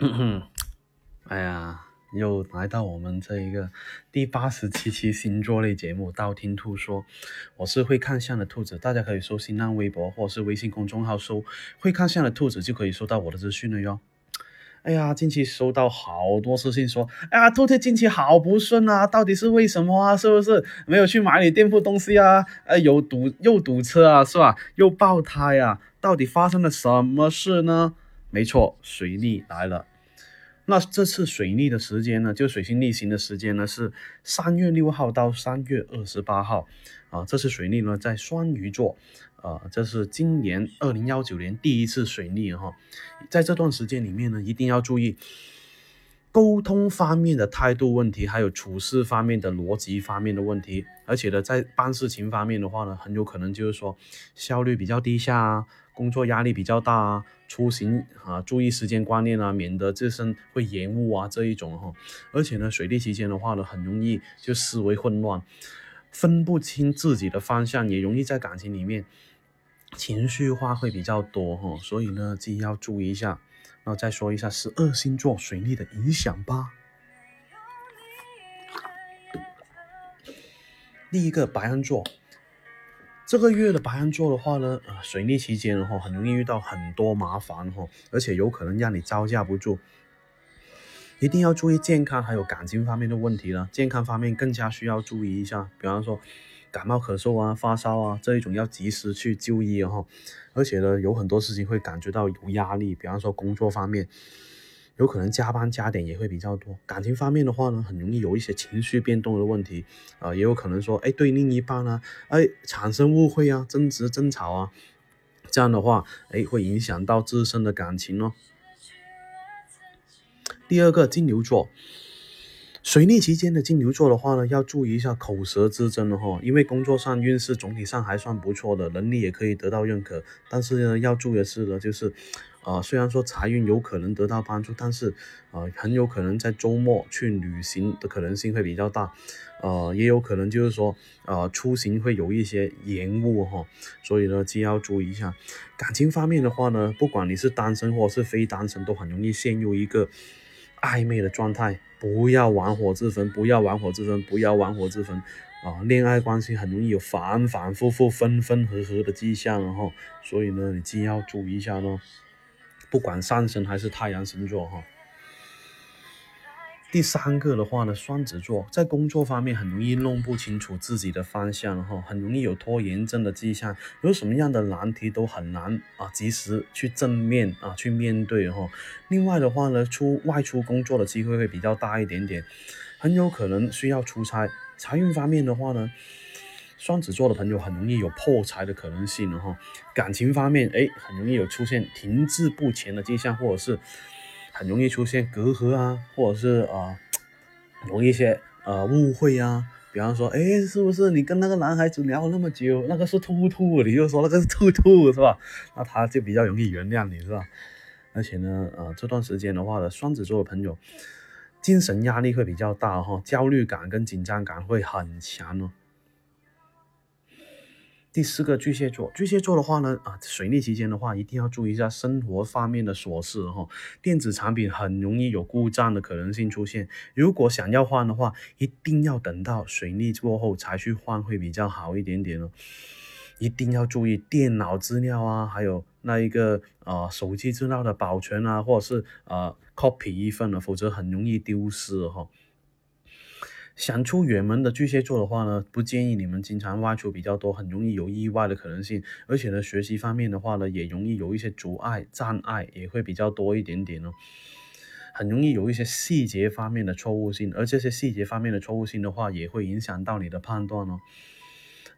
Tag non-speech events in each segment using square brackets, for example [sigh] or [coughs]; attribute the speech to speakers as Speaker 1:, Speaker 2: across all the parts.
Speaker 1: [coughs] 哎呀，又来到我们这一个第八十七期星座类节目《道听途说》，我是会看相的兔子，大家可以搜新浪微博或是微信公众号搜“会看相的兔子”，就可以收到我的资讯了哟。哎呀，近期收到好多私信说，哎呀，兔兔近期好不顺啊，到底是为什么啊？是不是没有去买你店铺东西啊？呃，有堵又堵车啊，是吧？又爆胎啊？到底发生了什么事呢？没错，水逆来了。那这次水逆的时间呢，就水星逆行的时间呢，是三月六号到三月二十八号。啊，这次水逆呢在双鱼座，啊，这是今年二零幺九年第一次水逆哈。在这段时间里面呢，一定要注意沟通方面的态度问题，还有处事方面的逻辑方面的问题。而且呢，在办事情方面的话呢，很有可能就是说效率比较低下啊。工作压力比较大啊，出行啊，注意时间观念啊，免得自身会延误啊这一种哈。而且呢，水逆期间的话呢，很容易就思维混乱，分不清自己的方向，也容易在感情里面情绪化会比较多哈。所以呢，自己要注意一下。然后再说一下十二星座水逆的影响吧。第一个白羊座。这个月的白羊座的话呢，啊，水逆期间的话，很容易遇到很多麻烦哈，而且有可能让你招架不住，一定要注意健康还有感情方面的问题了。健康方面更加需要注意一下，比方说感冒咳嗽啊、发烧啊这一种要及时去就医哈。而且呢，有很多事情会感觉到有压力，比方说工作方面。有可能加班加点也会比较多，感情方面的话呢，很容易有一些情绪变动的问题，啊，也有可能说，哎，对另一半呢，哎，产生误会啊，争执、争吵啊，这样的话，哎，会影响到自身的感情哦。第二个金牛座，水逆期间的金牛座的话呢，要注意一下口舌之争了哈，因为工作上运势总体上还算不错的，能力也可以得到认可，但是呢，要注意的是呢，就是。啊，虽然说财运有可能得到帮助，但是啊，很有可能在周末去旅行的可能性会比较大，呃，也有可能就是说，呃，出行会有一些延误哈，所以呢，既要注意一下。感情方面的话呢，不管你是单身或是非单身，都很容易陷入一个暧昧的状态，不要玩火自焚，不要玩火自焚，不要玩火自焚啊！恋爱关系很容易有反反复复、分分合合的迹象，然后，所以呢，你既要注意一下咯。不管上升还是太阳星座哈，第三个的话呢，双子座在工作方面很容易弄不清楚自己的方向哈，很容易有拖延症的迹象，有什么样的难题都很难啊及时去正面啊去面对哈。另外的话呢，出外出工作的机会会比较大一点点，很有可能需要出差。财运方面的话呢。双子座的朋友很容易有破财的可能性了哈，感情方面，哎，很容易有出现停滞不前的迹象，或者是很容易出现隔阂啊，或者是啊，有一些呃误会啊，比方说，哎，是不是你跟那个男孩子聊了那么久，那个是兔兔，你又说那个是兔兔，是吧？那他就比较容易原谅你，是吧？而且呢，呃，这段时间的话呢，双子座的朋友精神压力会比较大哈，焦虑感跟紧张感会很强哦。第四个巨蟹座，巨蟹座的话呢，啊，水逆期间的话，一定要注意一下生活方面的琐事哈。电子产品很容易有故障的可能性出现，如果想要换的话，一定要等到水逆过后才去换会比较好一点点哦。一定要注意电脑资料啊，还有那一个啊手机资料的保存啊，或者是啊 copy 一份了，否则很容易丢失哈。想出远门的巨蟹座的话呢，不建议你们经常外出比较多，很容易有意外的可能性。而且呢，学习方面的话呢，也容易有一些阻碍、障碍，也会比较多一点点哦。很容易有一些细节方面的错误性，而这些细节方面的错误性的话，也会影响到你的判断哦。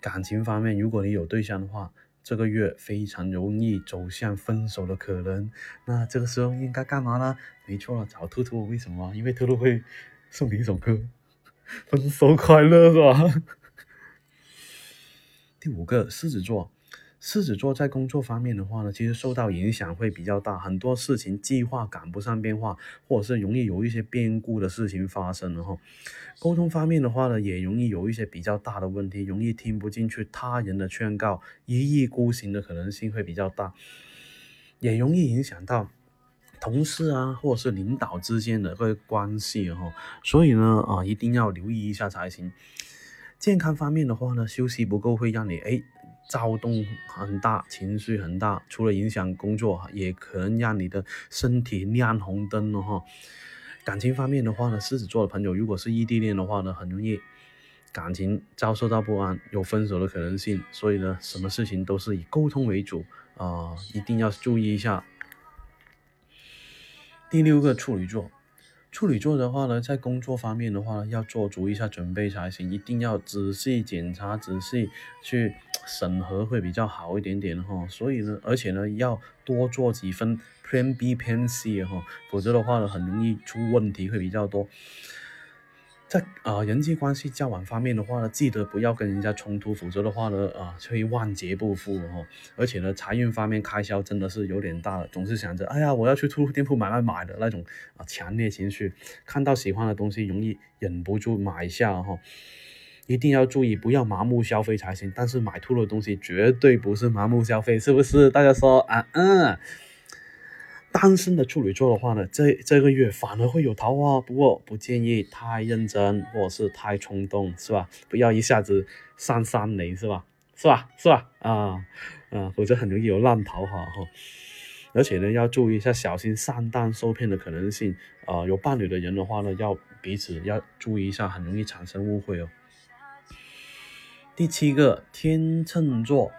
Speaker 1: 感情方面，如果你有对象的话，这个月非常容易走向分手的可能。那这个时候应该干嘛呢？没错了，找兔兔。为什么？因为兔兔会送你一首歌。[laughs] 分手快乐是吧？[laughs] 第五个狮子座，狮子座在工作方面的话呢，其实受到影响会比较大，很多事情计划赶不上变化，或者是容易有一些变故的事情发生了哈。沟通方面的话呢，也容易有一些比较大的问题，容易听不进去他人的劝告，一意孤行的可能性会比较大，也容易影响到。同事啊，或者是领导之间的个关系哈，所以呢啊，一定要留意一下才行。健康方面的话呢，休息不够会让你哎躁动很大，情绪很大，除了影响工作，也可能让你的身体亮红灯了哈。感情方面的话呢，狮子座的朋友如果是异地恋的话呢，很容易感情遭受到不安，有分手的可能性，所以呢，什么事情都是以沟通为主啊，一定要注意一下。第六个处女座，处女座的话呢，在工作方面的话呢，要做足一下准备才行，一定要仔细检查、仔细去审核会比较好一点点哈。所以呢，而且呢，要多做几分 Plan B、Plan C 哈，否则的话呢，很容易出问题会比较多。在啊人际关系交往方面的话呢，记得不要跟人家冲突，否则的话呢啊会万劫不复哦。而且呢，财运方面开销真的是有点大了，总是想着哎呀我要去兔兔店铺买买买的那种啊强烈情绪，看到喜欢的东西容易忍不住买一下哈。一定要注意不要盲目消费才行，但是买兔的东西绝对不是盲目消费，是不是？大家说啊嗯。单身的处女座的话呢，这这个月反而会有桃花，不过不建议太认真或者是太冲动，是吧？不要一下子上三雷，是吧？是吧？是吧？啊啊，否则很容易有烂桃花哈。而且呢，要注意一下，小心上当受骗的可能性啊。有伴侣的人的话呢，要彼此要注意一下，很容易产生误会哦。第七个，天秤座。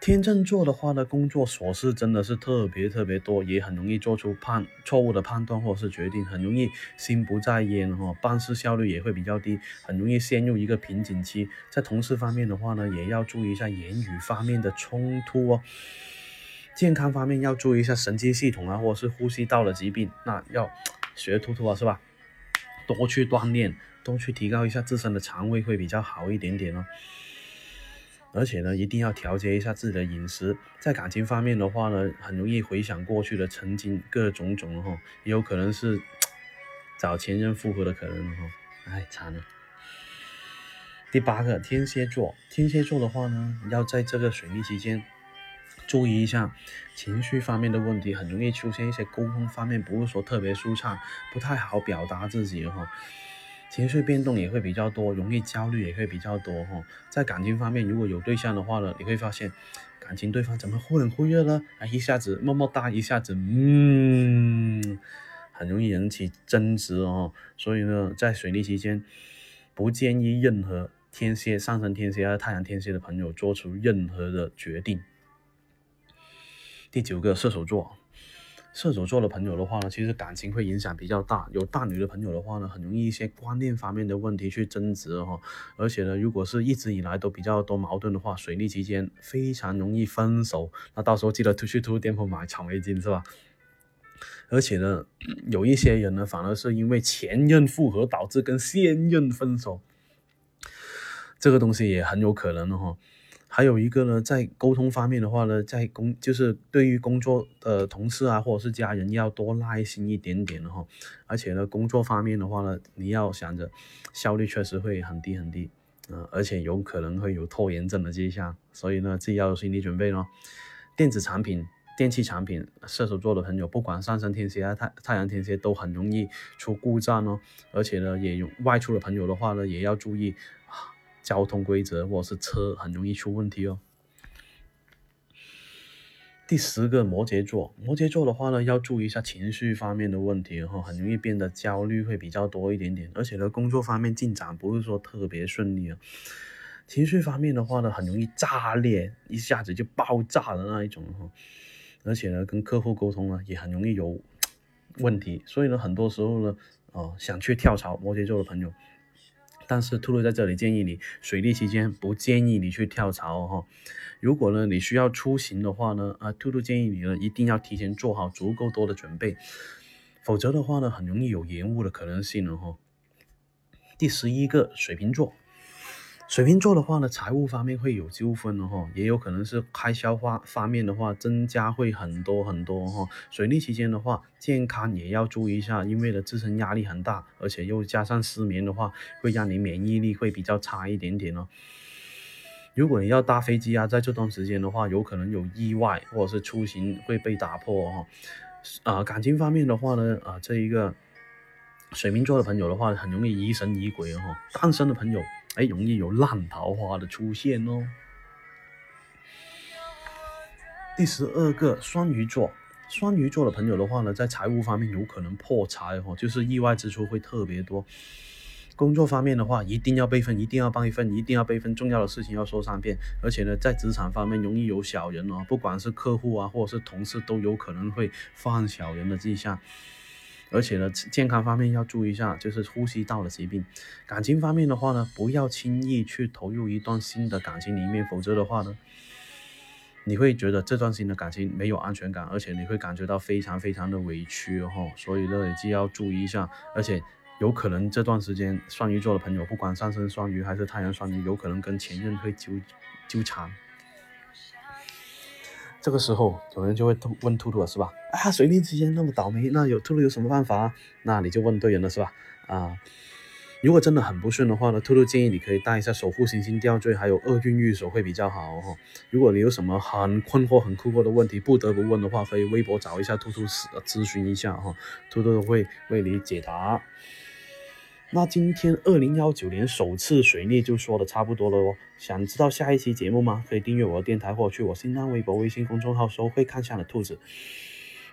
Speaker 1: 天秤座的话呢，工作琐事真的是特别特别多，也很容易做出判错误的判断或者是决定，很容易心不在焉哈，办事效率也会比较低，很容易陷入一个瓶颈期。在同事方面的话呢，也要注意一下言语方面的冲突哦。健康方面要注意一下神经系统啊，或者是呼吸道的疾病，那要学兔兔啊，是吧？多去锻炼，多去提高一下自身的肠胃会比较好一点点哦。而且呢，一定要调节一下自己的饮食。在感情方面的话呢，很容易回想过去的曾经各种种哈，也有可能是找前任复合的可能哈。哎，惨了。第八个天蝎座，天蝎座的话呢，要在这个水逆期间注意一下情绪方面的问题，很容易出现一些沟通方面不是说特别舒畅，不太好表达自己哈。情绪变动也会比较多，容易焦虑也会比较多哈。在感情方面，如果有对象的话呢，你会发现感情对方怎么忽冷忽热呢？啊，一下子么么哒，一下子嗯，很容易引起争执哦。所以呢，在水逆期间，不建议任何天蝎、上升天蝎和太阳天蝎的朋友做出任何的决定。第九个，射手座。射手座的朋友的话呢，其实感情会影响比较大。有大女的朋友的话呢，很容易一些观念方面的问题去争执哈。而且呢，如果是一直以来都比较多矛盾的话，水逆期间非常容易分手。那到时候记得去兔店铺买草莓金是吧？而且呢，有一些人呢，反而是因为前任复合导致跟现任分手，这个东西也很有可能的哈。还有一个呢，在沟通方面的话呢，在工就是对于工作的同事啊，或者是家人，要多耐心一点点哈。而且呢，工作方面的话呢，你要想着效率确实会很低很低，嗯，而且有可能会有拖延症的迹象，所以呢，自己要有心理准备咯。电子产品、电器产品，射手座的朋友，不管上升天蝎啊、太太阳天蝎，都很容易出故障哦。而且呢，也有外出的朋友的话呢，也要注意。交通规则或者是车很容易出问题哦。第十个摩羯座，摩羯座的话呢，要注意一下情绪方面的问题哈，很容易变得焦虑会比较多一点点，而且呢，工作方面进展不是说特别顺利啊。情绪方面的话呢，很容易炸裂，一下子就爆炸的那一种哈。而且呢，跟客户沟通呢，也很容易有问题，所以呢，很多时候呢，啊，想去跳槽，摩羯座的朋友。但是兔兔在这里建议你，水逆期间不建议你去跳槽哦。如果呢你需要出行的话呢，啊，兔兔建议你呢一定要提前做好足够多的准备，否则的话呢很容易有延误的可能性了哈。第十一个水瓶座。水瓶座的话呢，财务方面会有纠纷的哈，也有可能是开销方方面的话增加会很多很多哈。水逆期间的话，健康也要注意一下，因为的自身压力很大，而且又加上失眠的话，会让你免疫力会比较差一点点哦。如果你要搭飞机啊，在这段时间的话，有可能有意外或者是出行会被打破哈。啊，感情方面的话呢，啊，这一个水瓶座的朋友的话，很容易疑神疑鬼哦。单身的朋友，哎，容易有烂桃花的出现哦。第十二个双鱼座，双鱼座的朋友的话呢，在财务方面有可能破财哦，就是意外支出会特别多。工作方面的话，一定要备份，一定要备份，一定要备份，重要的事情要说三遍。而且呢，在职场方面容易有小人哦，不管是客户啊，或者是同事，都有可能会犯小人的迹象。而且呢，健康方面要注意一下，就是呼吸道的疾病。感情方面的话呢，不要轻易去投入一段新的感情里面，否则的话呢。你会觉得这段新的感情没有安全感，而且你会感觉到非常非常的委屈哦，所以呢，就要注意一下，而且有可能这段时间双鱼座的朋友，不管上升双鱼还是太阳双鱼，有可能跟前任会纠纠缠。这个时候有人就会问兔兔了，是吧？啊，水逆之间那么倒霉，那有兔兔有什么办法？那你就问对人了，是吧？啊。如果真的很不顺的话呢，兔兔建议你可以带一下守护行星吊坠，还有厄运玉手会比较好哦。如果你有什么很困惑、很困惑的问题，不得不问的话，可以微博找一下兔兔咨询一下哈，兔兔会为你解答。那今天二零幺九年首次水逆就说的差不多了哦。想知道下一期节目吗？可以订阅我的电台或去我新浪微博、微信公众号搜“会看相的兔子”。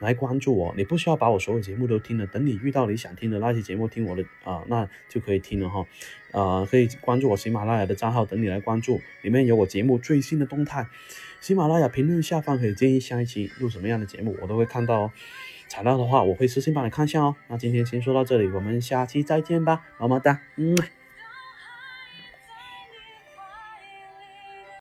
Speaker 1: 来关注我，你不需要把我所有节目都听了，等你遇到你想听的那些节目，听我的啊，那就可以听了哈。啊，可以关注我喜马拉雅的账号，等你来关注，里面有我节目最新的动态。喜马拉雅评论下方可以建议下一期录什么样的节目，我都会看到哦。材料的话，我会私信帮你看一下哦。那今天先说到这里，我们下期再见吧，么么哒，嗯。